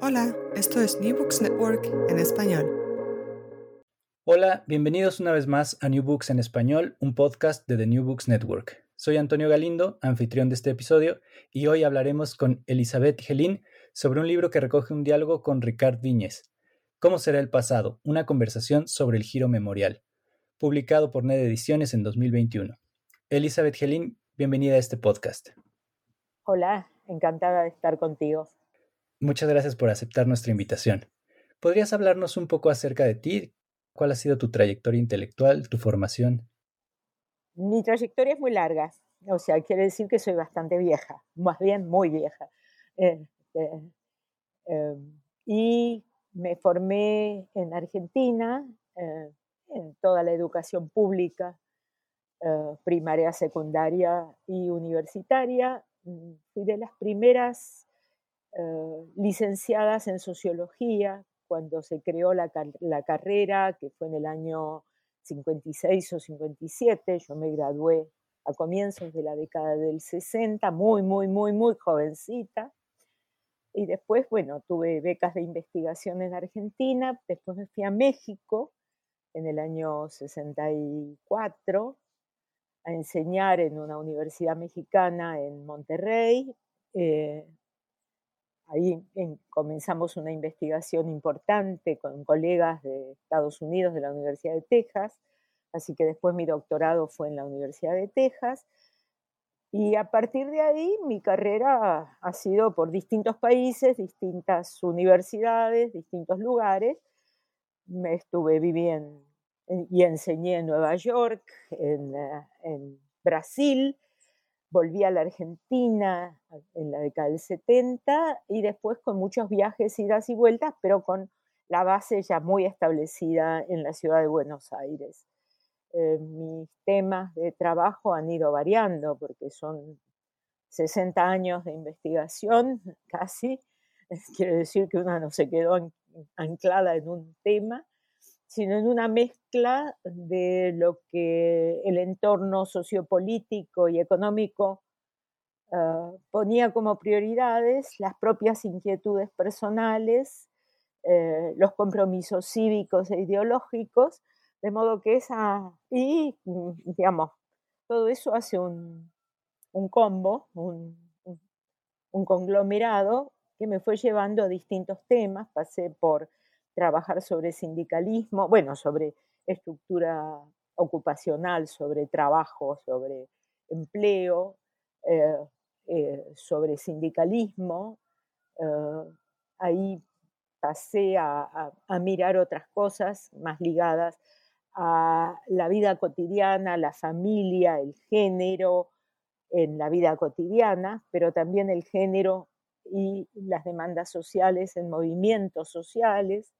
Hola, esto es New Books Network en español. Hola, bienvenidos una vez más a New Books en español, un podcast de The New Books Network. Soy Antonio Galindo, anfitrión de este episodio, y hoy hablaremos con Elizabeth Gelín sobre un libro que recoge un diálogo con Ricard Viñez. ¿Cómo será el pasado? Una conversación sobre el giro memorial, publicado por NED Ediciones en 2021. Elizabeth Gelín, bienvenida a este podcast. Hola, encantada de estar contigo. Muchas gracias por aceptar nuestra invitación. ¿Podrías hablarnos un poco acerca de ti? ¿Cuál ha sido tu trayectoria intelectual, tu formación? Mi trayectoria es muy larga, o sea, quiere decir que soy bastante vieja, más bien muy vieja. Este, em, y me formé en Argentina, eh, en toda la educación pública, eh, primaria, secundaria y universitaria. Mm, fui de las primeras eh, licenciadas en sociología cuando se creó la, carrera, que fue en el año 56 o 57. Yo me gradué a comienzos de la década del 60, muy, muy, muy, muy jovencita. Y después, bueno, tuve becas de investigación en Argentina, después me fui a México en el año 64 a enseñar en una universidad mexicana en Monterrey. Eh, Ahí comenzamos una investigación importante con colegas de Estados Unidos, de la Universidad de Texas, así que después mi doctorado fue en la Universidad de Texas. Y a partir de ahí mi carrera ha sido por distintos países, distintas universidades, distintos lugares. Me estuve viviendo y enseñé en Nueva York, en, eh, en Brasil, volví a la Argentina en la década del 70 y después con muchos viajes, idas y vueltas, pero con la base ya muy establecida en la ciudad de Buenos Aires. Eh, mis temas de trabajo han ido variando porque son 60 años de investigación casi, quiere decir que una no se quedó anclada en un tema, sino en una mezcla de lo que el entorno sociopolítico y económico ah, ponía como prioridades, las propias inquietudes personales, eh, los compromisos cívicos e ideológicos, de modo que esa, y digamos, todo eso hace un, combo, un, un conglomerado que me fue llevando a distintos temas, pasé por trabajar sobre sindicalismo, bueno, sobre estructura ocupacional, sobre trabajo, sobre empleo, eh, eh, sobre sindicalismo. Eh, ahí pasé a, mirar otras cosas más ligadas a la vida cotidiana, la familia, el género en la vida cotidiana, pero también el género y las demandas sociales en movimientos sociales,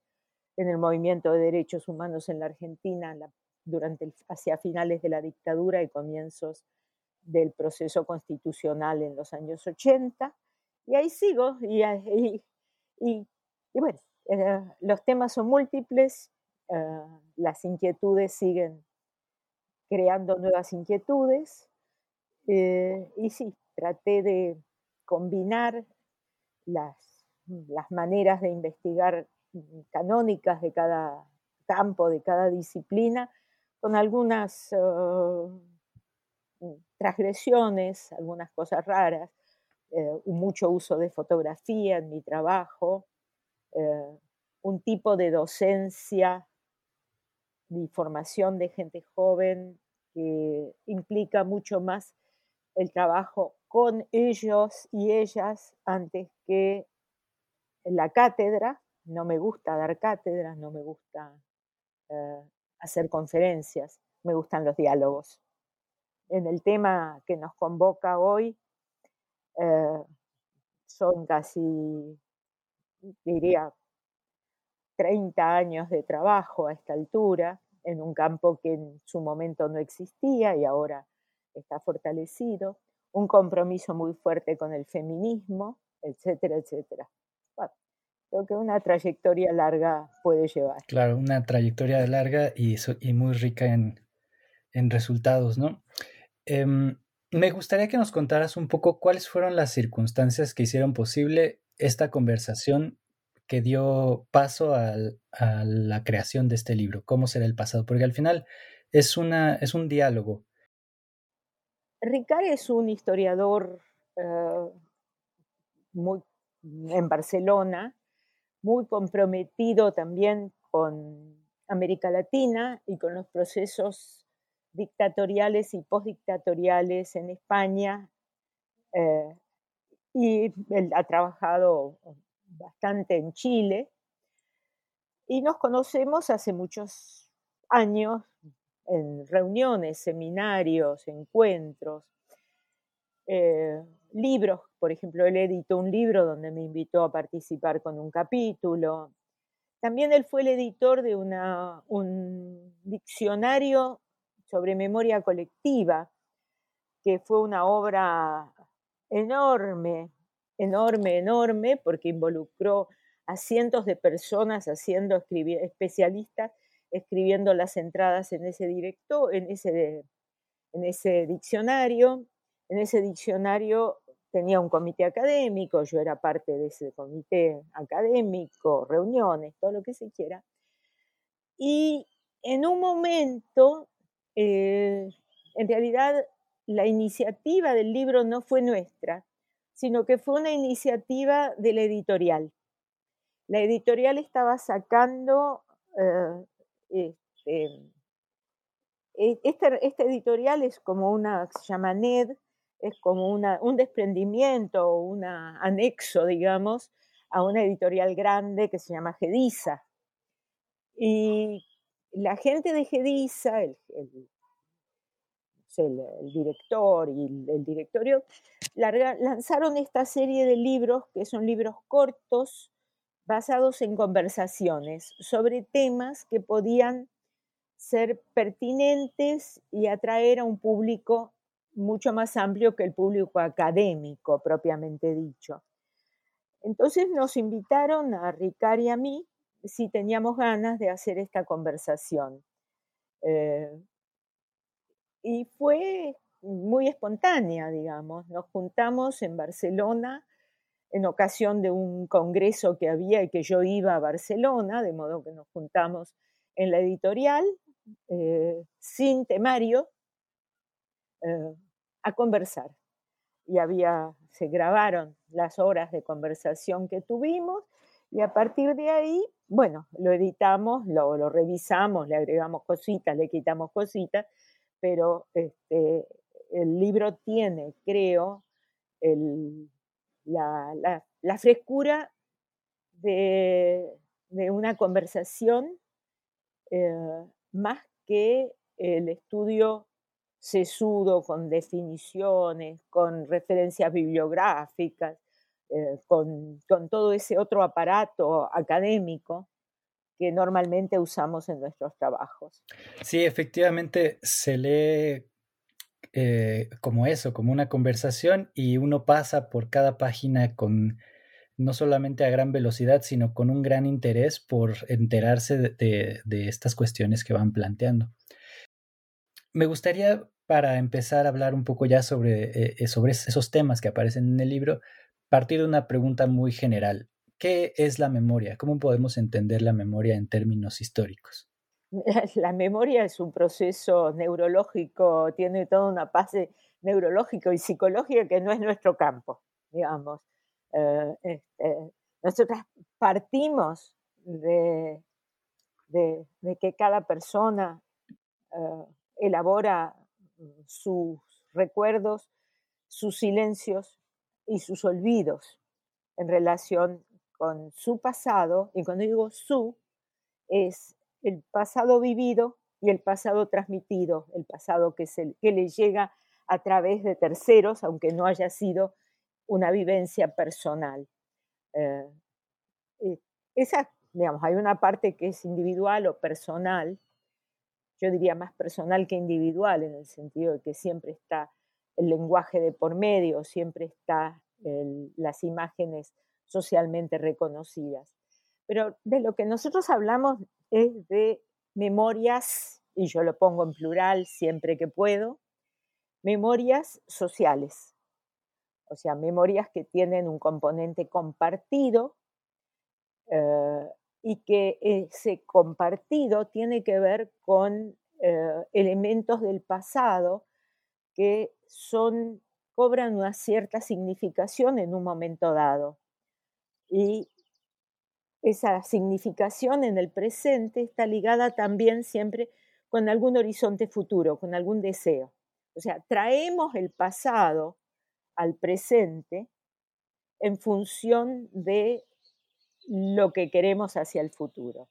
en el movimiento de derechos humanos en la Argentina durante hacia finales de la dictadura y comienzos del proceso constitucional en los años 80. Y ahí sigo, y, y, bueno, eh, los temas son múltiples, eh, las inquietudes siguen creando nuevas inquietudes, eh, y sí, traté de combinar las, las maneras de investigar canónicas de cada campo, de cada disciplina, con algunas uh, transgresiones, algunas cosas raras, eh, mucho uso de fotografía en mi trabajo, eh, un tipo de docencia, de formación de gente joven que implica mucho más el trabajo con ellos y ellas antes que la cátedra, no me gusta dar cátedras, no me gusta eh, hacer conferencias, me gustan los diálogos. En el tema que nos convoca hoy, eh, son casi diría, 30 años de trabajo a esta altura, en un campo que en su momento no existía y ahora está fortalecido, un compromiso muy fuerte con el feminismo, etcétera, etcétera. Bueno, creo que una trayectoria larga puede llevar. Claro, una trayectoria larga y, y muy rica en, en resultados, ¿no? Em, me gustaría que nos contaras un poco cuáles fueron las circunstancias que hicieron posible esta conversación que dio paso a la creación de este libro, cómo será el pasado, porque al final es, una, es un diálogo. Ricard es un historiador eh, muy, en Barcelona, muy comprometido también con América Latina y con los procesos dictatoriales y postdictatoriales en España. Eh, y él ha trabajado bastante en Chile y nos conocemos hace muchos años en reuniones, seminarios, encuentros, eh, libros, por ejemplo, él editó un libro donde me invitó a participar con un capítulo. También él fue el editor de un diccionario sobre memoria colectiva, que fue una obra enorme, enorme, enorme, porque involucró a cientos de personas haciendo especialistas escribiendo las entradas en ese directo, en ese, en ese diccionario. En ese diccionario tenía un comité académico, yo era parte de ese comité académico, reuniones, todo lo que se quiera. Y en un momento, eh, en realidad, la iniciativa del libro no fue nuestra, sino que fue una iniciativa de la editorial. La editorial estaba sacando, eh, este, este, este, editorial es como una, se llama NED, es como una, un desprendimiento, un anexo, digamos, a una editorial grande que se llama Gedisa. Y la gente de Gedisa, el, el, director y el, directorio, lanzaron esta serie de libros, que son libros cortos, basados en conversaciones sobre temas que podían ser pertinentes y atraer a un público mucho más amplio que el público académico propiamente dicho. Entonces nos invitaron a Ricard y a mí si teníamos ganas de hacer esta conversación. Eh, y fue muy espontánea, digamos. Nos juntamos en Barcelona en ocasión de un congreso que había y que yo iba a Barcelona, de modo que nos juntamos en la editorial, eh, sin temario, eh, a conversar. Y había, se grabaron las horas de conversación que tuvimos y a partir de ahí, bueno, lo editamos, lo, revisamos, le agregamos cositas, le quitamos cositas pero este, el libro tiene, creo, la, frescura de, una conversación eh, más que el estudio sesudo con definiciones, con referencias bibliográficas, eh, con, todo ese otro aparato académico que normalmente usamos en nuestros trabajos. Sí, efectivamente se lee eh, como eso, como una conversación y uno pasa por cada página con no solamente a gran velocidad, sino con un gran interés por enterarse de, estas cuestiones que van planteando. Me gustaría, para empezar a hablar un poco ya sobre, eh, eh, esos temas que aparecen en el libro, partir de una pregunta muy general. ¿Qué es la memoria? ¿Cómo podemos entender la memoria en términos históricos? La memoria es un proceso neurológico, tiene toda una base neurológica y psicológica que no es nuestro campo, digamos. Eh, nosotras partimos de, que cada persona elabora sus recuerdos, sus silencios y sus olvidos en relación con su pasado, y cuando digo su, es el pasado vivido y el pasado transmitido, el pasado que, se, que le llega a través de terceros, aunque no haya sido una vivencia personal. Eh, esa, digamos, hay una parte que es individual o personal, yo diría más personal que individual, en el sentido de que siempre está el lenguaje de por medio, siempre está las imágenes socialmente reconocidas. Pero de lo que nosotros hablamos es de memorias, y yo lo pongo en plural siempre que puedo, memorias sociales, o sea, memorias que tienen un componente compartido eh, y que ese compartido tiene que ver con eh, elementos del pasado que son, cobran una cierta significación en un momento dado. Y esa significación en el presente está ligada también siempre con algún horizonte futuro, con algún deseo. O sea, traemos el pasado al presente en función de lo que queremos hacia el futuro.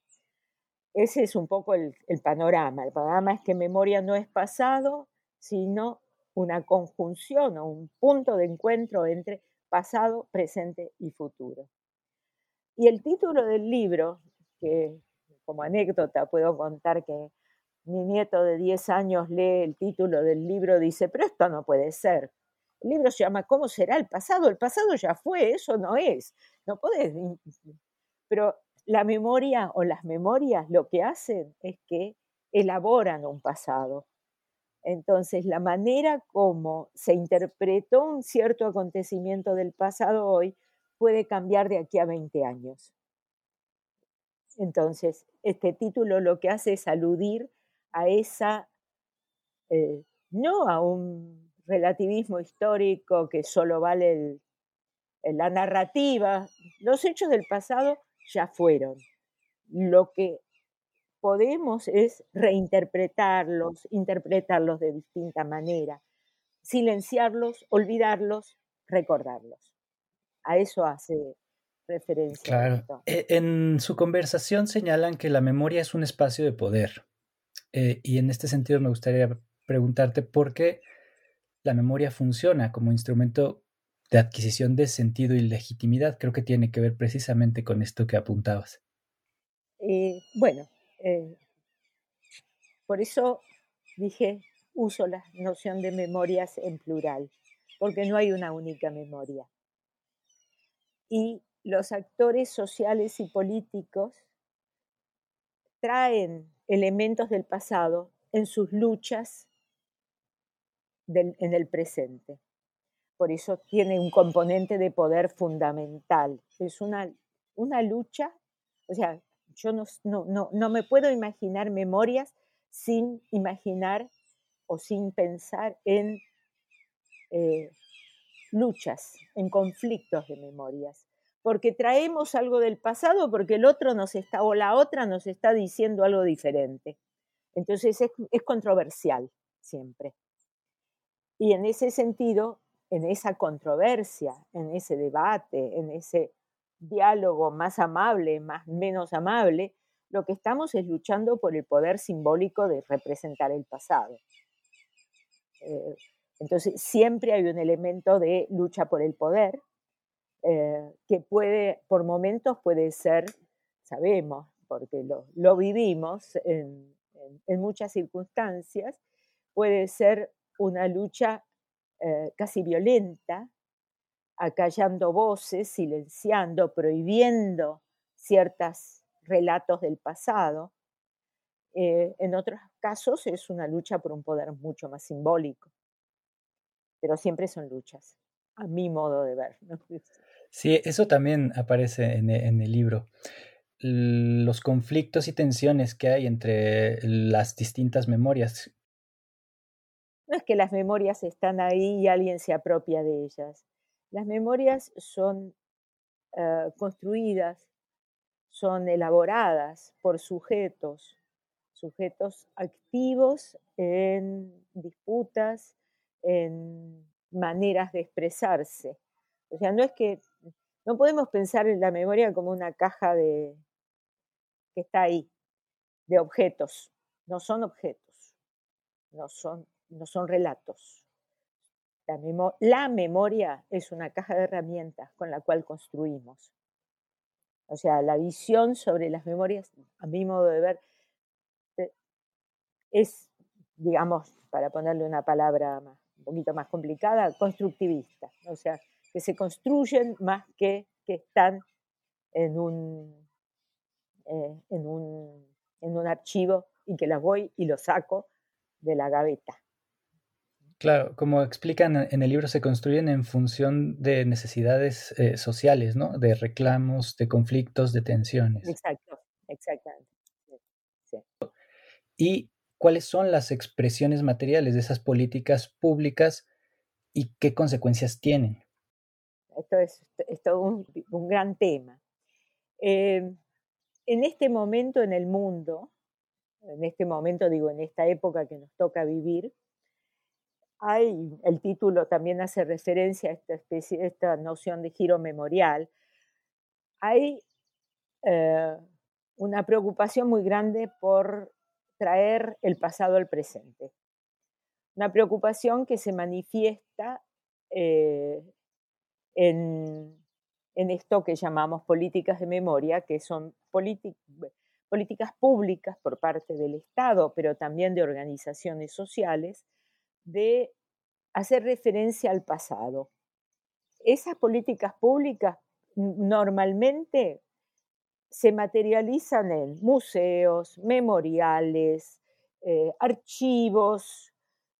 Ese es un poco el, panorama. El panorama es que memoria no es pasado, sino una conjunción o un punto de encuentro entre pasado, presente y futuro. Y el título del libro, que como anécdota puedo contar que mi nieto de 10 años lee el título del libro, dice, pero esto no puede ser. El libro se llama ¿Cómo será el pasado? El pasado ya fue, eso no es. No puedes. Pero la memoria o las memorias lo que hacen es que elaboran un pasado. Entonces, la manera como se interpretó un cierto acontecimiento del pasado hoy puede cambiar de aquí a 20 años. Entonces, este título lo que hace es aludir a esa, eh, no a un relativismo histórico que solo vale la narrativa, los hechos del pasado ya fueron. Lo que podemos es reinterpretarlos, interpretarlos de distinta manera, silenciarlos, olvidarlos, recordarlos. A eso hace referencia. Claro. E, en su conversación señalan que la memoria es un espacio de poder. Eh, y en este sentido me gustaría preguntarte por qué la memoria funciona como instrumento de adquisición de sentido y legitimidad. Creo que tiene que ver precisamente con esto que apuntabas. Eh, bueno, por eso dije, uso la noción de memorias en plural, porque no hay una única memoria. Y los actores sociales y políticos traen elementos del pasado en sus luchas en el presente. Por eso tiene un componente de poder fundamental. Es una, una lucha, o sea, yo no, no, no, me puedo imaginar memorias sin imaginar o sin pensar en eh, luchas, en conflictos de memorias. Porque traemos algo del pasado, porque el otro nos está, o la otra nos está diciendo algo diferente. Entonces es controversial siempre. Y en ese sentido, en esa controversia, en ese debate, en ese diálogo más amable, más menos amable, lo que estamos es luchando por el poder simbólico de representar el pasado. Eh, entonces, siempre hay un elemento de lucha por el poder, eh, que puede, por momentos puede ser, sabemos, porque lo, vivimos en, en muchas circunstancias, puede ser una lucha eh, casi violenta, acallando voces, silenciando, prohibiendo ciertos relatos del pasado. Eh, en otros casos es una lucha por un poder mucho más simbólico, pero siempre son luchas, a mi modo de ver. Sí, eso también aparece en el libro los conflictos y tensiones que hay entre las distintas memorias no es que las memorias están ahí y alguien se apropia de ellas. Las memorias son eh, construidas, son elaboradas por sujetos, sujetos activos en disputas, en maneras de expresarse. O sea, no es que no podemos pensar en la memoria como una caja de que está ahí, de objetos. No son objetos, no son no son relatos. La, memoria es una caja de herramientas con la cual construimos. O sea, la visión sobre las memorias, a mi modo de ver, eh, es, digamos, para ponerle una palabra un poquito más complicada, constructivista. O sea, que se construyen más que que están en un, eh, en un, en un archivo y que las voy y los saco de la gaveta. Claro, como explican en el libro, se construyen en función de necesidades eh, sociales, ¿no? De reclamos, de conflictos, de tensiones. Exacto, exactamente. ¿Y cuáles son las expresiones materiales de esas políticas públicas y qué consecuencias tienen? Esto es, todo un, gran tema. Eh, en este momento en el mundo, en este momento digo, en esta época que nos toca vivir, hay, el título también hace referencia a esta, especie, esta noción de giro memorial, hay eh, una preocupación muy grande por traer el pasado al presente. Una preocupación que se manifiesta eh, en, esto que llamamos políticas de memoria, que son políticas públicas por parte del Estado, pero también de organizaciones sociales, de hacer referencia al pasado. Esas políticas públicas normalmente se materializan en museos, memoriales, eh, archivos,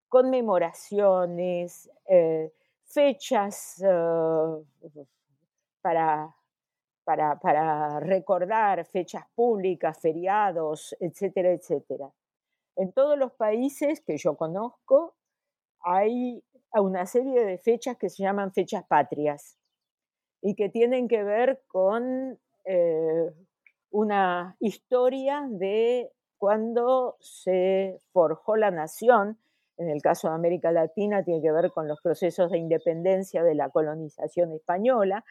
conmemoraciones, eh, fechas eh, para, para, para, recordar, fechas públicas, feriados, etcétera, etcétera. En todos los países que yo conozco hay una serie de fechas que se llaman fechas patrias y que tienen que ver con eh, una historia de cuando se forjó la nación. En el caso de América Latina tiene que ver con los procesos de independencia de la colonización española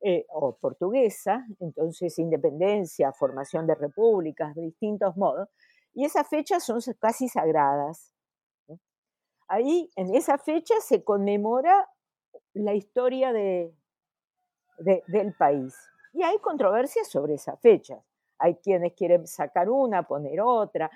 eh, o portuguesa, entonces independencia, formación de repúblicas de distintos modos, y esas fechas son casi sagradas. Ahí, en esa fecha, se conmemora la historia de, del país. Y hay controversias sobre esas fechas. Hay quienes quieren sacar una, poner otra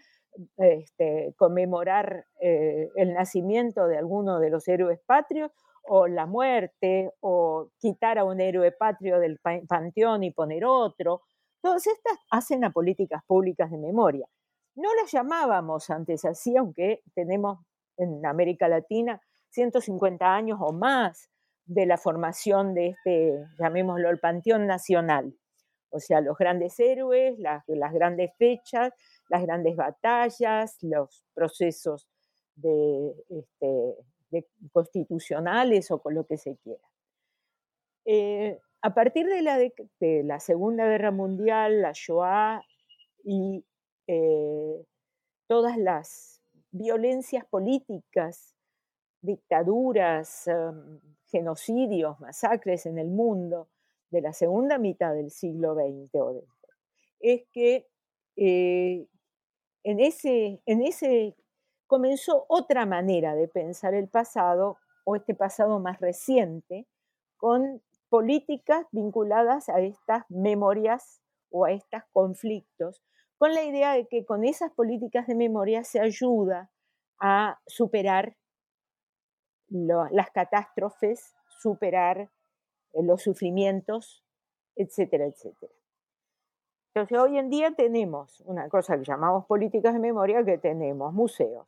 este, conmemorar eh, el nacimiento de alguno de los héroes patrios o la muerte o quitar a un héroe patrio del panteón y poner otro. Todas estas hacen a políticas públicas de memoria. No las llamábamos antes así, aunque tenemos en América Latina 150 años o más de la formación de este, llamémoslo, el Panteón Nacional. O sea, los grandes héroes, las, grandes fechas, las grandes batallas, los procesos de, este, constitucionales o con lo que se quiera. Eh, a partir de la, de la, Segunda Guerra Mundial, la Shoah y eh, todas las violencias políticas, dictaduras, em, genocidios, masacres en el mundo de la segunda mitad del siglo XX, es que eh, en ese, en ese comenzó otra manera de pensar el pasado o este pasado más reciente con políticas vinculadas a estas memorias o a estos conflictos, con la idea de que con esas políticas de memoria se ayuda a superar las catástrofes, superar eh, los sufrimientos, etcétera, etcétera. Entonces, hoy en día tenemos una cosa que llamamos políticas de memoria, que tenemos museos.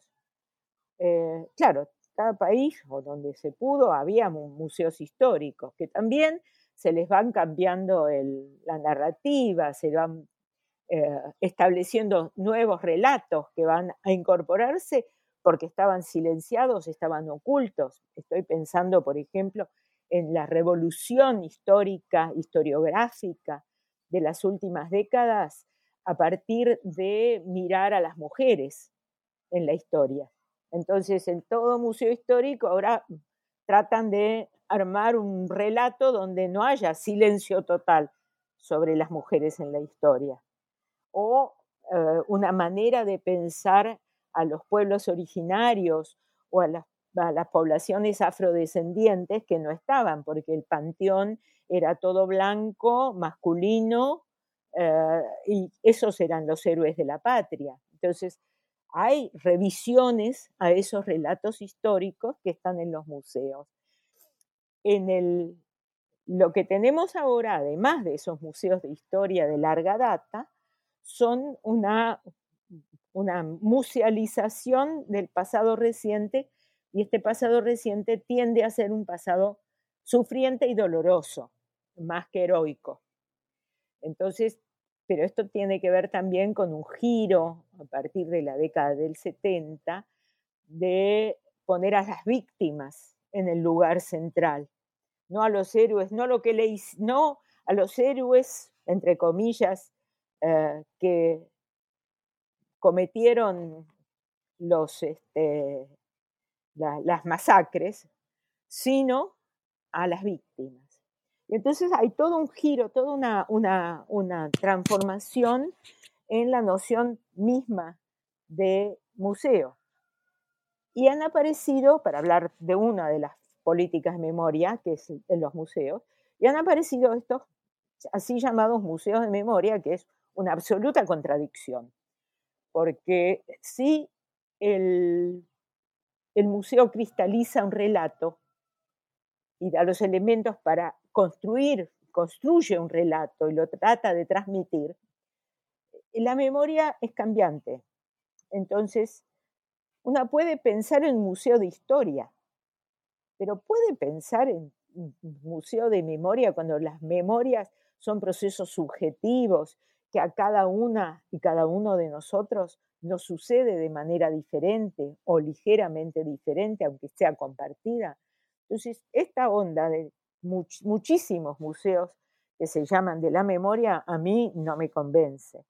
Eh, claro, cada país o donde se pudo había museos históricos que también se les van cambiando la narrativa, se van eh, estableciendo nuevos relatos que van a incorporarse porque estaban silenciados, estaban ocultos. Estoy pensando, por ejemplo, en la revolución histórica, historiográfica de las últimas décadas a partir de mirar a las mujeres en la historia. Entonces, en todo museo histórico ahora tratan de armar un relato donde no haya silencio total sobre las mujeres en la historia. O eh, una manera de pensar a los pueblos originarios o a las, poblaciones afrodescendientes que no estaban, porque el panteón era todo blanco, masculino, eh, y esos eran los héroes de la patria. Entonces, hay revisiones a esos relatos históricos que están en los museos. En el, lo que tenemos ahora, además de esos museos de historia de larga data, son una, una musealización del pasado reciente y este pasado reciente tiende a ser un pasado sufriente y doloroso, más que heroico. Entonces, pero esto tiene que ver también con un giro a partir de la década del 70 de poner a las víctimas en el lugar central, no a los héroes, no lo que le no a los héroes entre comillas eh, que cometieron los este, las masacres, sino a las víctimas. Y entonces hay todo un giro, toda una, una, una transformación en la noción misma de museo. Y han aparecido, para hablar de una de las políticas de memoria, que es en los museos, y han aparecido estos así llamados museos de memoria, que es una absoluta contradicción. Porque si el, el museo cristaliza un relato y da los elementos para construir, construye un relato y lo trata de transmitir, la memoria es cambiante. Entonces, una puede pensar en un museo de historia, pero puede pensar en un museo de memoria cuando las memorias son procesos subjetivos que a cada una y cada uno de nosotros nos sucede de manera diferente o ligeramente diferente, aunque sea compartida. Entonces, esta onda de muchísimos museos que se llaman de la memoria, a mí no me convence,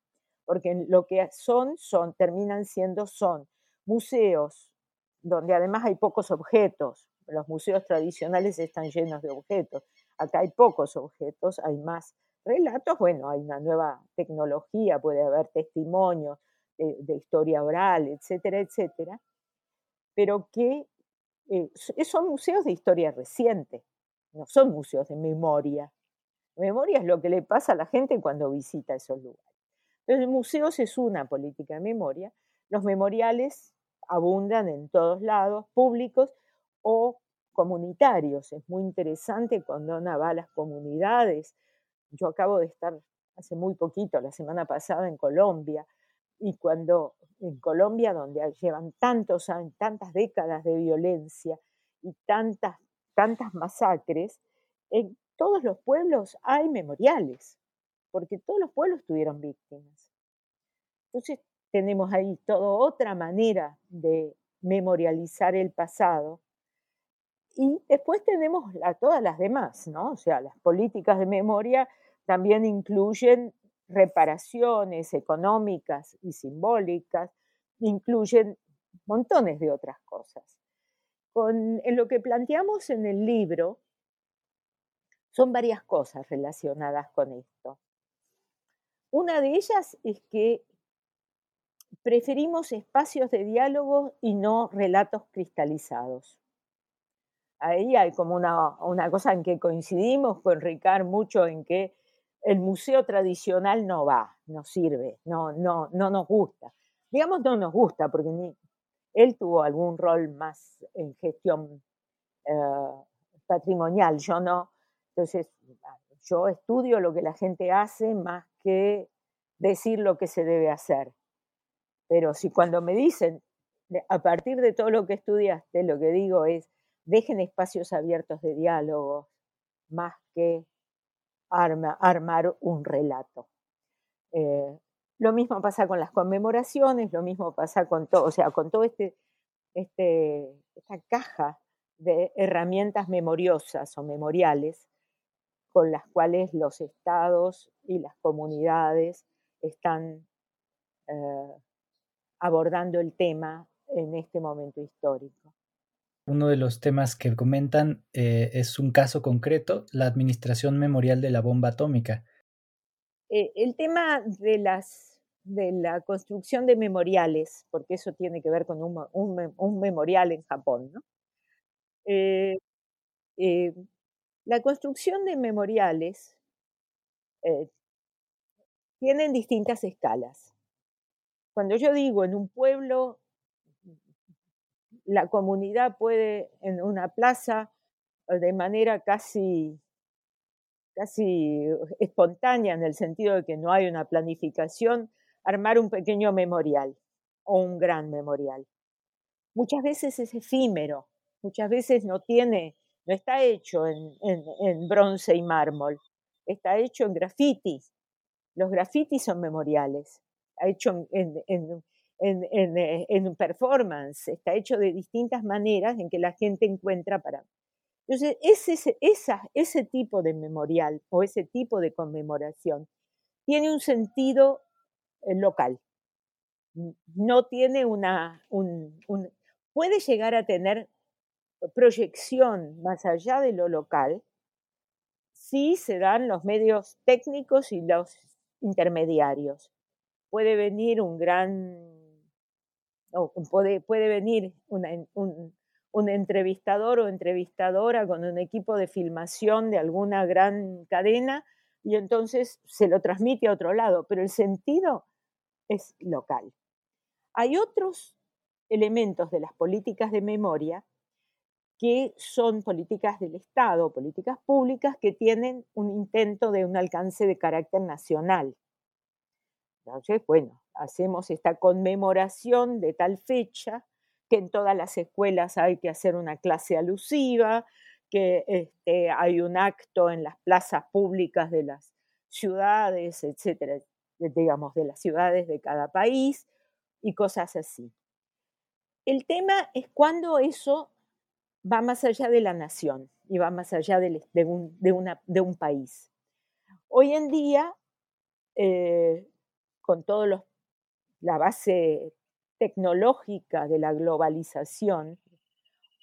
porque lo que son, son, terminan siendo, son museos donde además hay pocos objetos. Los museos tradicionales están llenos de objetos. Acá hay pocos objetos, hay más relatos. Bueno, hay una nueva tecnología, puede haber testimonios de, historia oral, etcétera, etcétera. Pero que eh, son museos de historia reciente no son museos de memoria. Memoria es lo que le pasa a la gente cuando visita esos lugares. Entonces, museos es una política de memoria. Los memoriales abundan en todos lados, públicos o comunitarios. Es muy interesante cuando uno va a las comunidades. Yo acabo de estar hace muy poquito, la semana pasada, en Colombia, y cuando en Colombia, donde llevan tantos años, tantas décadas de violencia y tantas tantas masacres, en todos los pueblos hay memoriales, porque todos los pueblos tuvieron víctimas. Entonces tenemos ahí toda otra manera de memorializar el pasado. Y después tenemos todas las demás, ¿no? O sea, las políticas de memoria también incluyen reparaciones económicas y simbólicas, incluyen montones de otras cosas en lo que planteamos en el libro son varias cosas relacionadas con esto. Una de ellas es que preferimos espacios de diálogo y no relatos cristalizados. Ahí hay como una, una cosa en que coincidimos con Ricard mucho en que el museo tradicional no va, no sirve, no, no, no nos gusta. Digamos no nos gusta, porque ni, él tuvo algún rol más en gestión eh, patrimonial, yo no. Entonces, yo estudio lo que la gente hace más que decir lo que se debe hacer. Pero si cuando me dicen, a partir de todo lo que estudiaste, lo que digo es, dejen espacios abiertos de diálogo más que armar un relato. Eh, lo mismo pasa con las conmemoraciones, lo mismo pasa con todo, o sea, con todo este, este, esta caja de herramientas memoriosas o memoriales con las cuales los estados y las comunidades están eh, abordando el tema en este momento histórico. Uno de los temas que comentan eh, es un caso concreto, la administración memorial de la bomba atómica. Eh, el tema de las de la construcción de memoriales, porque eso tiene que ver con un, memorial en Japón. ¿no? Eh, eh, la construcción de memoriales, eh, tienen distintas escalas. Cuando yo digo en un pueblo, la comunidad puede en una plaza de manera casi, casi espontánea en el sentido de que no hay una planificación, armar un pequeño memorial o un gran memorial. Muchas veces es efímero, muchas veces no tiene, no está hecho en, en bronce y mármol, está hecho en grafitis. Los grafitis son memoriales, está hecho en, en, en, performance, está hecho de distintas maneras en que la gente encuentra para... Entonces, ese, esa, ese tipo de memorial o ese tipo de conmemoración tiene un sentido eh, local, no tiene una... Un, puede llegar a tener proyección más allá de lo local si se dan los medios técnicos y los intermediarios. Puede venir un gran o puede, puede venir un, un entrevistador o entrevistadora con un equipo de filmación de alguna gran cadena y entonces se lo transmite a otro lado, pero el sentido es local. Hay otros elementos de las políticas de memoria que son políticas del Estado, políticas públicas que tienen un intento de un alcance de carácter nacional. Entonces, bueno, hacemos esta conmemoración de tal fecha, que en todas las escuelas hay que hacer una clase alusiva, que este, hay un acto en las plazas públicas de las ciudades, etcétera, digamos, de las ciudades de cada país y cosas así. El tema es cuando eso va más allá de la nación y va más allá de, un, de un, país. Hoy en día, eh, con los la base tecnológica de la globalización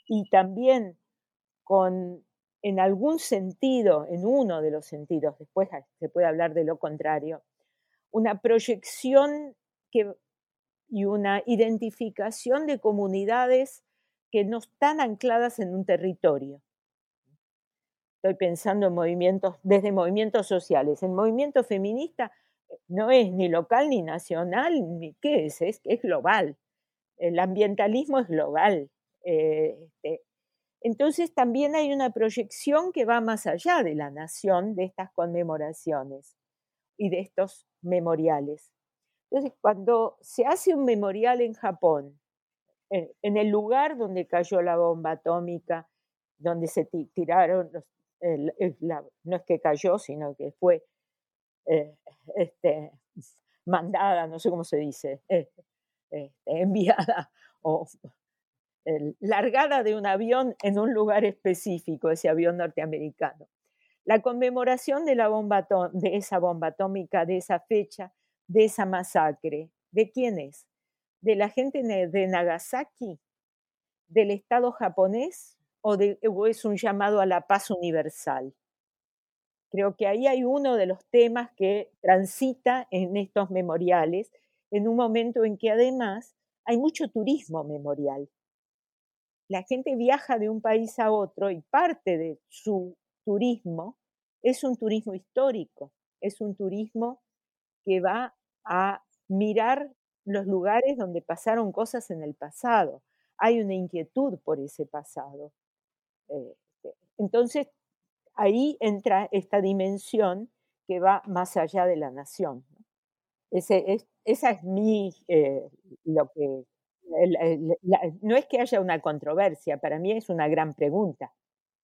y también con, en algún sentido, en uno de los sentidos, después se puede hablar de lo contrario, una proyección y una identificación de comunidades que no están ancladas en un territorio. Estoy pensando en movimientos, desde movimientos sociales. En movimiento feminista no es ni local ni nacional, ni qué es, es, es global. El ambientalismo es global. Eh, este, entonces también hay una proyección que va más allá de la nación, de estas conmemoraciones y de estos memoriales. Entonces, cuando se hace un memorial en Japón, en, el lugar donde cayó la bomba atómica, donde se tiraron, no es que cayó, sino que fue eh, este, mandada, no sé cómo se dice, eh, este, enviada o largada de un avión en un lugar específico, ese avión norteamericano. La conmemoración de, la bomba de esa bomba atómica, de esa fecha, de esa masacre, ¿de quién es? ¿De la gente de Nagasaki? ¿Del Estado japonés? ¿O, de, o es un llamado a la paz universal? Creo que ahí hay uno de los temas que transita en estos memoriales, en un momento en que además hay mucho turismo memorial. La gente viaja de un país a otro y parte de su turismo es un turismo histórico, es un turismo que va a mirar los lugares donde pasaron cosas en el pasado. Hay una inquietud por ese pasado. Eh, entonces, ahí entra esta dimensión que va más allá de la nación. Es, esa es mi, eh, lo que, no es que haya una controversia, para mí es una gran pregunta,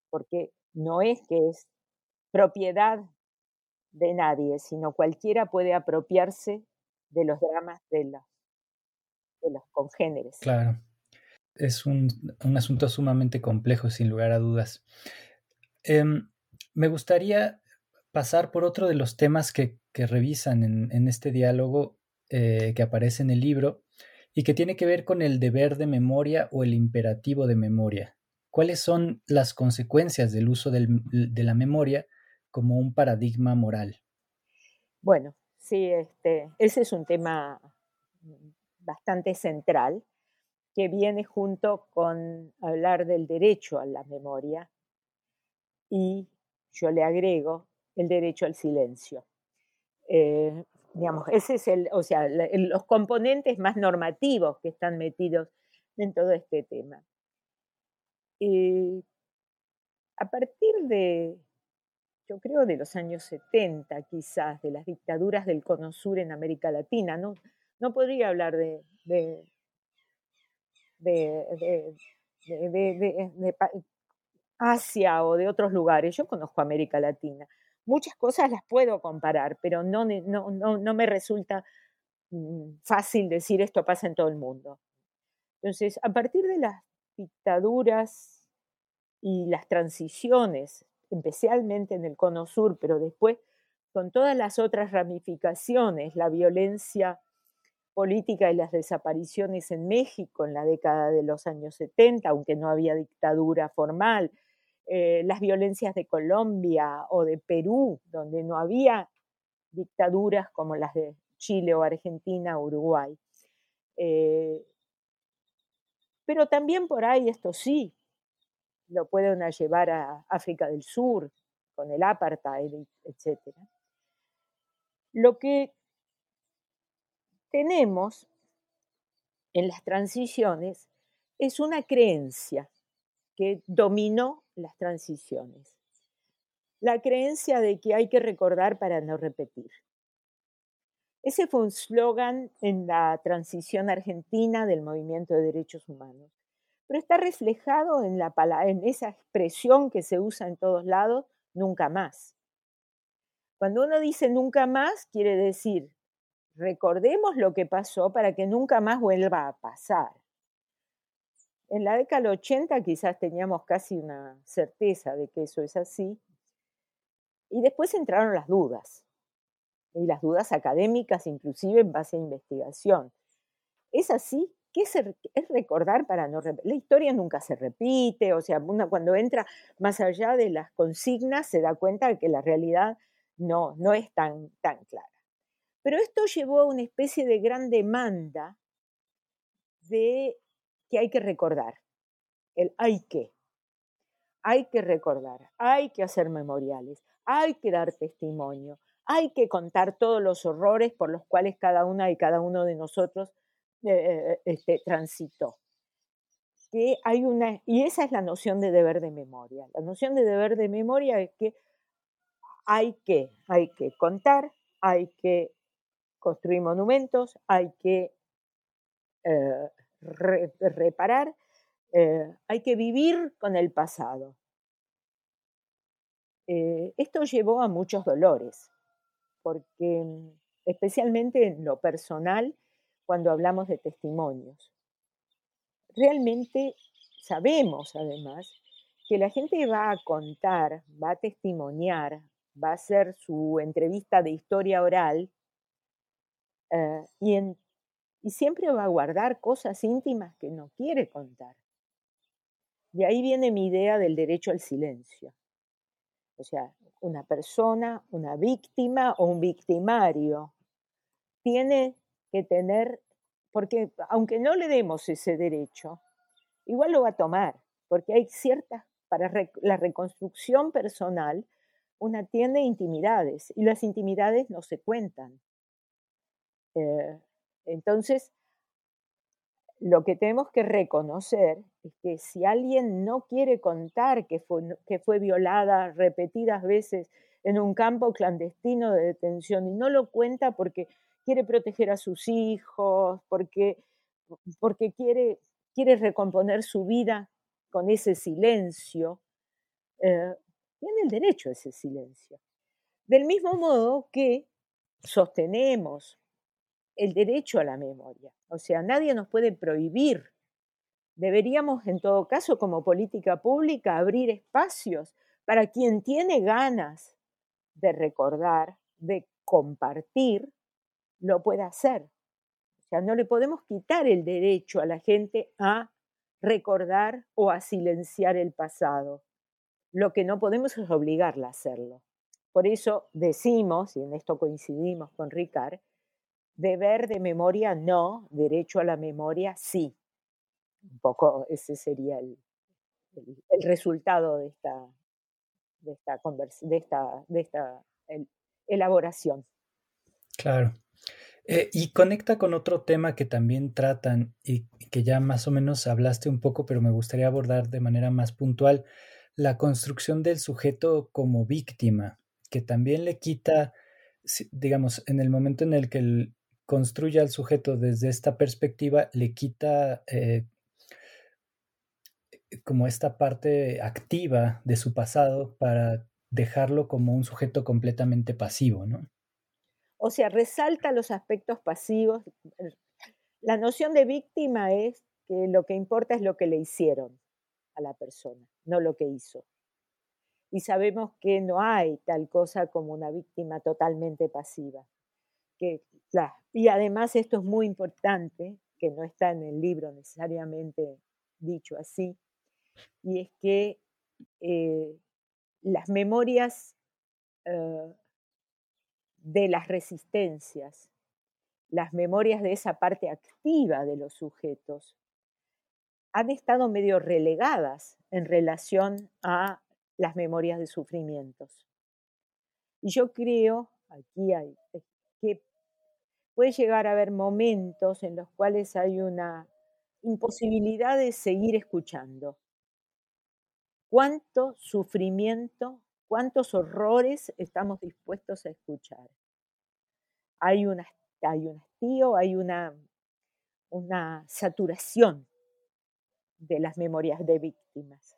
porque no es que es propiedad de nadie, sino cualquiera puede apropiarse de los dramas de los, congéneres. Claro, es un, un asunto sumamente complejo, sin lugar a dudas. Em, me gustaría pasar por otro de los temas que, revisan en, este diálogo eh, que aparece en el libro y que tiene que ver con el deber de memoria o el imperativo de memoria. ¿Cuáles son las consecuencias del uso de la memoria como un paradigma moral? Bueno, sí, este, ese es un tema bastante central que viene junto con hablar del derecho a la memoria y yo le agrego el derecho al silencio. Eh, digamos, ese es el, o sea, los componentes más normativos que están metidos en todo este tema. a partir de, yo creo, de los años 70, quizás, de las dictaduras del Cono Sur en América Latina, no, no podría hablar de Asia o de otros lugares, yo conozco América Latina. Muchas cosas las puedo comparar, pero no, no, no, no me resulta mm, fácil decir esto pasa en todo el mundo. Entonces, a partir de las dictaduras y las transiciones, especialmente en el Cono Sur, pero después con todas las otras ramificaciones, la violencia política y las desapariciones en México en la década de los años 70, aunque no había dictadura formal, eh, las violencias de Colombia o de Perú, donde no había dictaduras como las de Chile o Argentina o Uruguay. Eh, pero también por ahí, esto sí, lo pueden llevar a África del Sur, con el apartheid, etc. Lo que tenemos en las transiciones es una creencia que dominó las transiciones. La creencia de que hay que recordar para no repetir. Ese fue un slogan en la transición argentina del movimiento de derechos humanos, pero está reflejado en, la, en esa expresión que se usa en todos lados, nunca más. Cuando uno dice nunca más, quiere decir, recordemos lo que pasó para que nunca más vuelva a pasar. En la década del 80 quizás teníamos casi una certeza de que eso es así. Y después entraron las dudas, y las dudas académicas inclusive en base a investigación. ¿Es así? ¿Qué es, recordar para no repetir? La historia nunca se repite, o sea, cuando entra más allá de las consignas se da cuenta de que la realidad no, no es tan, tan clara. Pero esto llevó a una especie de gran demanda de que hay que recordar, el hay que. Hay que recordar, hay que hacer memoriales, hay que dar testimonio, hay que contar todos los horrores por los cuales cada una y cada uno de nosotros eh, eh, este, transitó. Que hay una, y esa es la noción de deber de memoria. La noción de deber de memoria es que hay que, hay que contar, hay que construir monumentos, hay que eh, reparar, eh, hay que vivir con el pasado. Eh, esto llevó a muchos dolores, porque mm, especialmente en lo personal, cuando hablamos de testimonios. Realmente sabemos, además, que la gente va a contar, va a testimoniar, va a hacer su entrevista de historia oral eh, y en y siempre va a guardar cosas íntimas que no quiere contar. De ahí viene mi idea del derecho al silencio. O sea, una persona, una víctima o un victimario tiene que tener, porque aunque no le demos ese derecho, igual lo va a tomar, porque hay ciertas, para la reconstrucción personal, una tiene intimidades y las intimidades no se cuentan. Eh, entonces, lo que tenemos que reconocer es que si alguien no quiere contar que fue, violada repetidas veces en un campo clandestino de detención y no lo cuenta porque quiere proteger a sus hijos, porque, quiere, recomponer su vida con ese silencio, eh, tiene el derecho a ese silencio. Del mismo modo que sostenemos el derecho a la memoria. O sea, nadie nos puede prohibir. Deberíamos, en todo caso, como política pública, abrir espacios para quien tiene ganas de recordar, de compartir, lo pueda hacer. O sea, no le podemos quitar el derecho a la gente a recordar o a silenciar el pasado. Lo que no podemos es obligarla a hacerlo. Por eso decimos, y en esto coincidimos con Ricard, Deber de memoria no, derecho a la memoria sí. Un poco ese sería el, resultado de esta, de esta, de esta, de esta elaboración. Claro. Eh, y conecta con otro tema que también tratan y que ya más o menos hablaste un poco, pero me gustaría abordar de manera más puntual, la construcción del sujeto como víctima, que también le quita, digamos, en el momento en el que él construye al sujeto desde esta perspectiva, le quita eh, como esta parte activa de su pasado para dejarlo como un sujeto completamente pasivo, ¿no? O sea, resalta los aspectos pasivos. La noción de víctima es que lo que importa es lo que le hicieron a la persona, no lo que hizo. Y sabemos que no hay tal cosa como una víctima totalmente pasiva. Y además esto es muy importante, que no está en el libro necesariamente dicho así, y es que eh, las memorias eh, de las resistencias, las memorias de esa parte activa de los sujetos, han estado medio relegadas en relación a las memorias de sufrimientos. Y yo creo, aquí hay, que puede llegar a haber momentos en los cuales hay una imposibilidad de seguir escuchando. ¿Cuánto sufrimiento cuántos horrores estamos dispuestos a escuchar. Hay, un hastío, hay una, una saturación de las memorias de víctimas,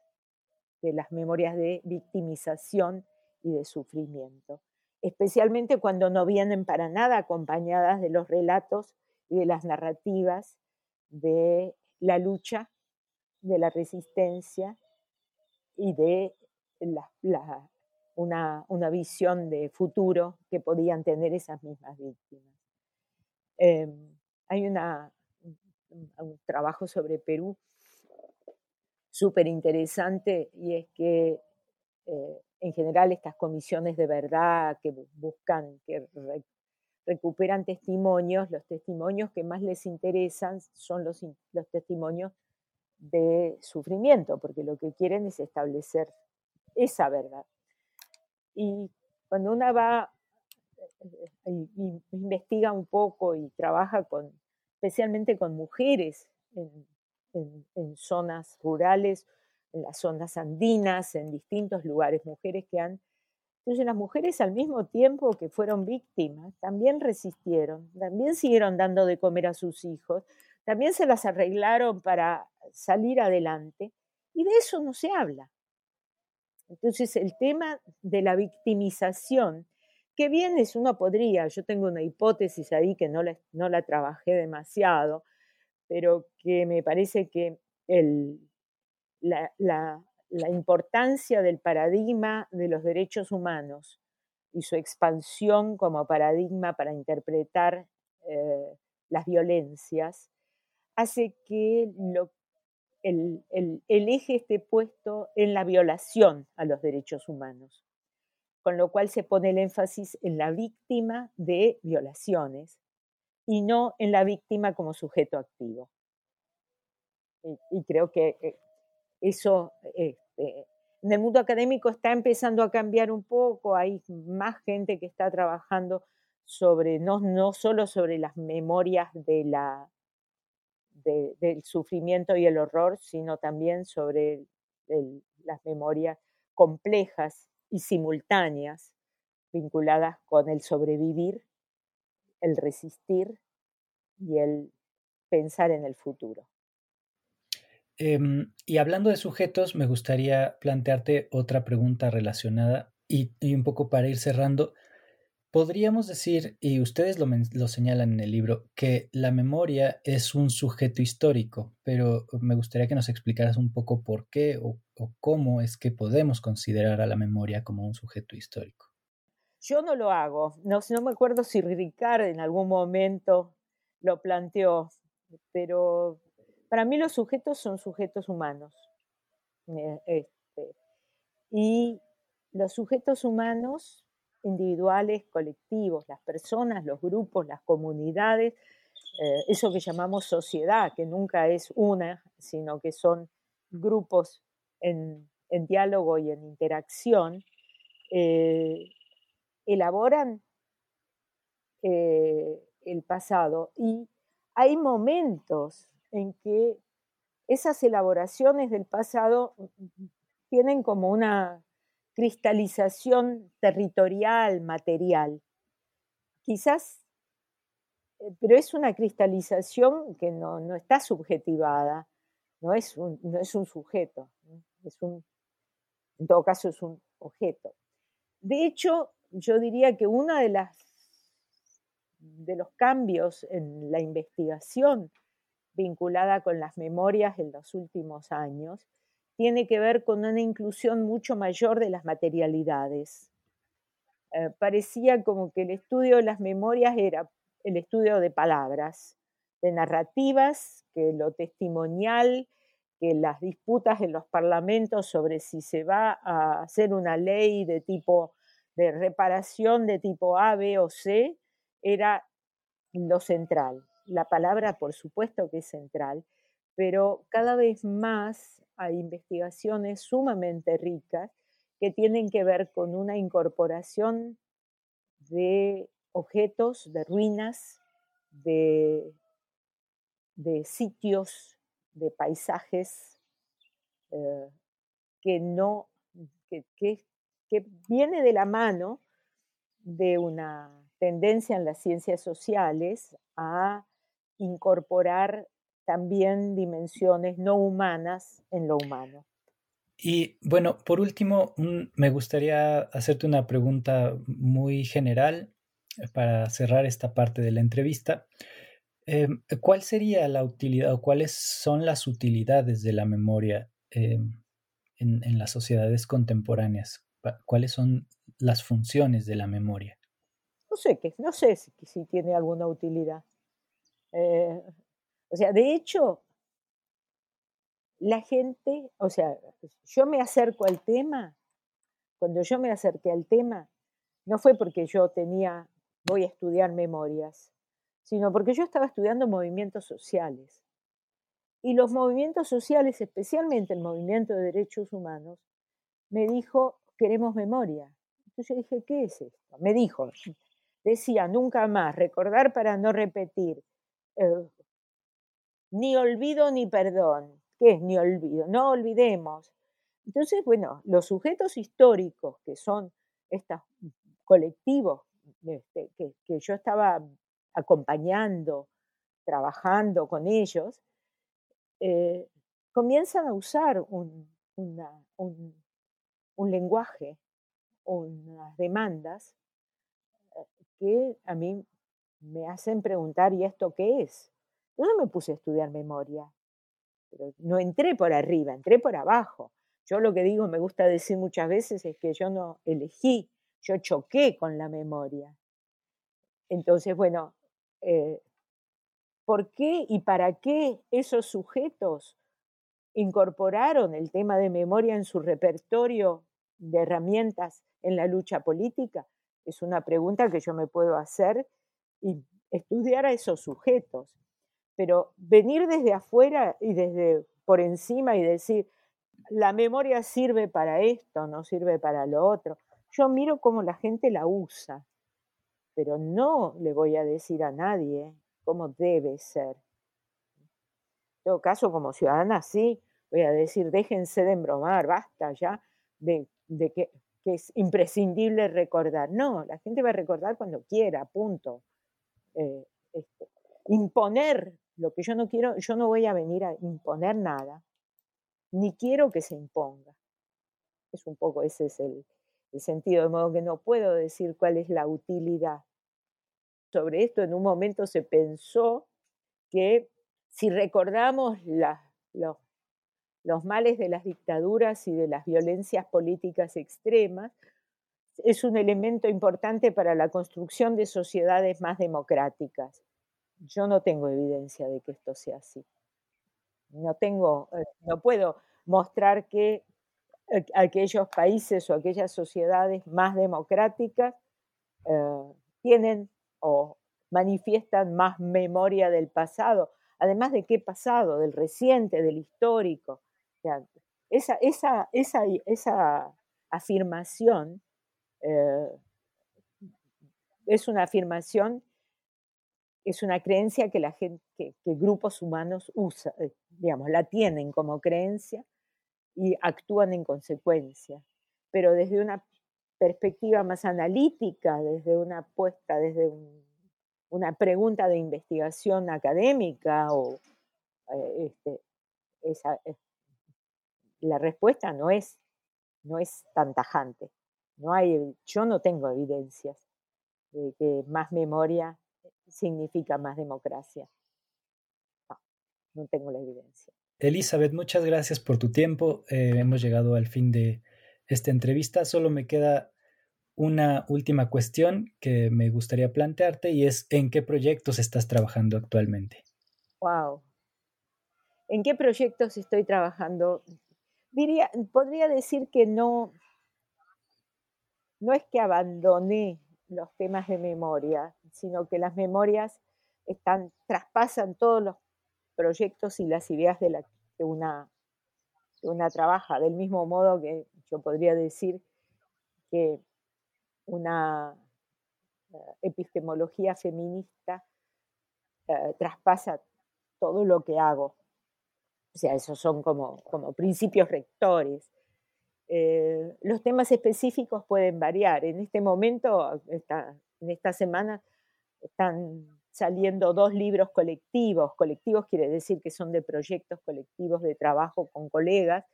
de las memorias de victimización y de sufrimiento, especialmente cuando no vienen para nada acompañadas de los relatos y de las narrativas de la lucha, de la resistencia y de la, una, visión de futuro que podían tener esas mismas víctimas. Em, hay una, un, trabajo sobre Perú súper interesante y es que eh, en general estas comisiones de verdad que buscan, que recuperan testimonios, los testimonios que más les interesan son los, los testimonios de sufrimiento, porque lo que quieren es establecer esa verdad. Y cuando una va y, investiga un poco y trabaja con, especialmente con mujeres en, zonas rurales, en las zonas andinas, en distintos lugares, mujeres que han... Entonces las mujeres al mismo tiempo que fueron víctimas, también resistieron, también siguieron dando de comer a sus hijos, también se las arreglaron para salir adelante, y de eso no se habla. Entonces, el tema de la victimización, que bien es, uno podría, yo tengo una hipótesis ahí que no la, no la trabajé demasiado, pero que me parece que el, la, la, importancia del paradigma de los derechos humanos y su expansión como paradigma para interpretar eh, las violencias hace que el, eje esté puesto en la violación a los derechos humanos, con lo cual se pone el énfasis en la víctima de violaciones y no en la víctima como sujeto activo. Y, creo que eh, eso este, en el mundo académico está empezando a cambiar un poco, hay más gente que está trabajando sobre, no, no solo sobre las memorias del sufrimiento y el horror, sino también sobre las memorias complejas y simultáneas vinculadas con el sobrevivir, el resistir y el pensar en el futuro. Em, y hablando de sujetos, me gustaría plantearte otra pregunta relacionada y un poco para ir cerrando. Podríamos decir, y ustedes lo, señalan en el libro, que la memoria es un sujeto histórico, pero me gustaría que nos explicaras un poco por qué o, cómo es que podemos considerar a la memoria como un sujeto histórico. Yo no lo hago, no, me acuerdo si Ricard en algún momento lo planteó, pero para mí los sujetos son sujetos humanos. Eh, este, y los sujetos humanos individuales, colectivos, las personas, los grupos, las comunidades, eh, eso que llamamos sociedad, que nunca es una, sino que son grupos en, diálogo y en interacción, eh, elaboran el pasado y hay momentos en que esas elaboraciones del pasado tienen como una cristalización territorial, material. Quizás, eh, pero es una cristalización que no, está subjetivada, no es, un, no es un sujeto, es un, en todo caso es un objeto. De hecho, yo diría que uno de, las, de los cambios en la investigación vinculada con las memorias en los últimos años tiene que ver con una inclusión mucho mayor de las materialidades. Eh, parecía como que el estudio de las memorias era el estudio de palabras, de narrativas, que lo testimonial, que las disputas en los parlamentos sobre si se va a hacer una ley de tipo de reparación de tipo A, B o C, era lo central. La palabra, por supuesto que es central, pero cada vez más hay investigaciones sumamente ricas que tienen que ver con una incorporación de objetos, de ruinas, de, de sitios, de paisajes eh, que no, que, que viene de la mano de una tendencia en las ciencias sociales a incorporar también dimensiones no humanas en lo humano. Y bueno, por último, me gustaría hacerte una pregunta muy general eh, para cerrar esta parte de la entrevista. Em, ¿Cuál sería la utilidad o cuáles son las utilidades de la memoria em, en, las sociedades contemporáneas? ¿Cuáles son las funciones de la memoria? No sé, no sé si, si tiene alguna utilidad. Eh, o sea, de hecho, la gente, o sea, yo me acerco al tema, cuando yo me acerqué al tema, no fue porque yo tenía, voy a estudiar memorias, sino porque yo estaba estudiando movimientos sociales. Y los movimientos sociales, especialmente el movimiento de derechos humanos, me dijo, queremos memoria. Entonces yo dije, ¿qué es esto? Me dijo, decía, nunca más, recordar para no repetir, eh, ni olvido ni perdón. ¿Qué es ni olvido? No olvidemos. Entonces, bueno, los sujetos históricos, que son estos colectivos este, que, yo estaba acompañando, trabajando con ellos, eh, comienzan a usar un, un lenguaje, unas demandas eh, que a mí me hacen preguntar, ¿y esto qué es? no me puse a estudiar memoria, pero no entré por arriba, entré por abajo. Yo lo que digo, me gusta decir muchas veces, es que yo no elegí, yo choqué con la memoria. Entonces, bueno, eh, ¿por qué y para qué esos sujetos incorporaron el tema de memoria en su repertorio de herramientas en la lucha política? Es una pregunta que yo me puedo hacer y estudiar a esos sujetos pero venir desde afuera y desde por encima y decir, la memoria sirve para esto, no sirve para lo otro. Yo miro cómo la gente la usa, pero no le voy a decir a nadie cómo debe ser. En todo caso, como ciudadana, sí, voy a decir, déjense de embromar, basta ya de, que, es imprescindible recordar. No, la gente va a recordar cuando quiera, punto. Eh, este, imponer lo que yo no quiero, yo no voy a venir a imponer nada, ni quiero que se imponga. Es un poco, ese es el, sentido, de modo que no puedo decir cuál es la utilidad. Sobre esto en un momento se pensó que si recordamos los, los males de las dictaduras y de las violencias políticas extremas, es un elemento importante para la construcción de sociedades más democráticas. Yo no tengo evidencia de que esto sea así. No tengo, eh, no puedo mostrar que aquellos países o aquellas sociedades más democráticas eh, tienen o manifiestan más memoria del pasado, además de qué pasado, del reciente, del histórico. esa, esa, esa, esa, afirmación es una afirmación es una creencia que la gente, que, grupos humanos usan, eh, digamos, la tienen como creencia y actúan en consecuencia. Pero desde una perspectiva más analítica, desde una apuesta, desde una pregunta de investigación académica o eh, este, eh, la respuesta no es, no es tan tajante. No hay, yo no tengo evidencias de que más memoria significa más democracia. No, no tengo la evidencia. Elizabeth, muchas gracias por tu tiempo. Eh, hemos llegado al fin de esta entrevista. Solo me queda una última cuestión que me gustaría plantearte y es ¿en qué proyectos estás trabajando actualmente? Wow. ¿En qué proyectos estoy trabajando? Diría, podría decir que no, no es que abandoné los temas de memoria, sino que las memorias traspasan todos los proyectos y las ideas de la que una, una trabaja, del mismo modo que yo podría decir que una eh, epistemología feminista eh, traspasa todo lo que hago. O sea, esos son como, como principios rectores. Eh, los temas específicos pueden variar. En este momento, en esta semana, están saliendo dos libros colectivos. Colectivos quiere decir que son de proyectos colectivos de trabajo con colegas.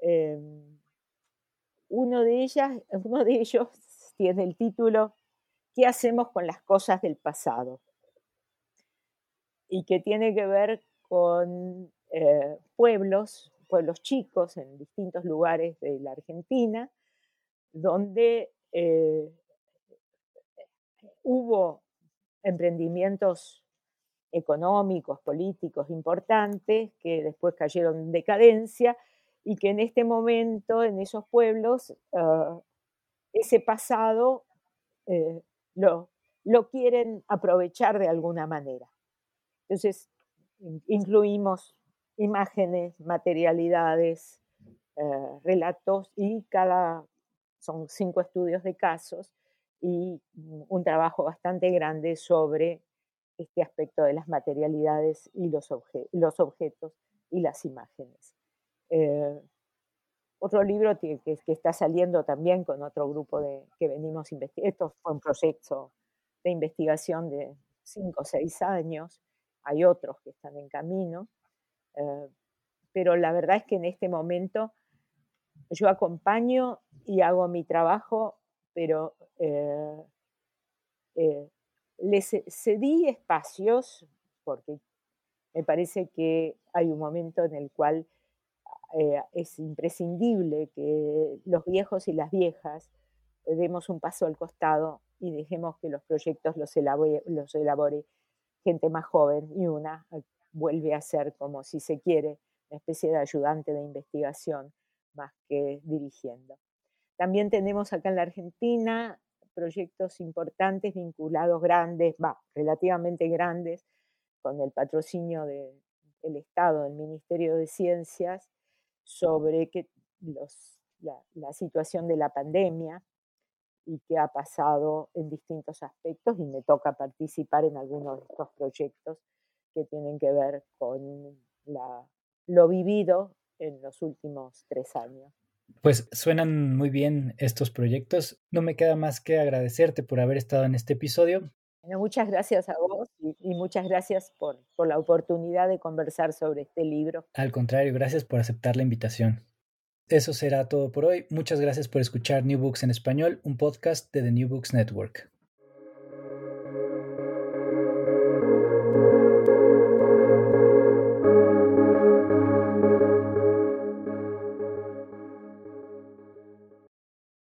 Em, uno, de ellos tiene el título ¿Qué hacemos con las cosas del pasado? Y que tiene que ver con eh, pueblos, pueblos chicos en distintos lugares de la Argentina, donde eh, hubo emprendimientos económicos, políticos importantes que después cayeron en decadencia y que en este momento en esos pueblos ah, ese pasado eh, lo, lo quieren aprovechar de alguna manera. Entonces, incluimos imágenes, materialidades, eh, relatos y cada, son cinco estudios de casos y un trabajo bastante grande sobre este aspecto de las materialidades y los, objetos y las imágenes. Eh, otro libro que, que, está saliendo también con otro grupo de, que venimos investigando, esto fue un proyecto de investigación de cinco o seis años, hay otros que están en camino, eh, pero la verdad es que en este momento yo acompaño y hago mi trabajo, pero eh, eh, les cedí espacios porque me parece que hay un momento en el cual es imprescindible que los viejos y las viejas demos un paso al costado y dejemos que los proyectos los elabore, los elabore gente más joven y una vuelve a ser como si se quiere una especie de ayudante de investigación más que dirigiendo. También tenemos acá en la Argentina proyectos importantes vinculados grandes, va, relativamente grandes, con el patrocinio del Estado, del Ministerio de Ciencias, sobre que los, la, la situación de la pandemia y qué ha pasado en distintos aspectos y me toca participar en algunos de estos proyectos que tienen que ver con lo vivido en los últimos tres años. Pues suenan muy bien estos proyectos. No me queda más que agradecerte por haber estado en este episodio. muchas gracias a vos y, y muchas gracias por, por la oportunidad de conversar sobre este libro. Al contrario, gracias por aceptar la invitación. Eso será todo por hoy. Muchas gracias por escuchar New Books en español, un podcast de The New Books Network.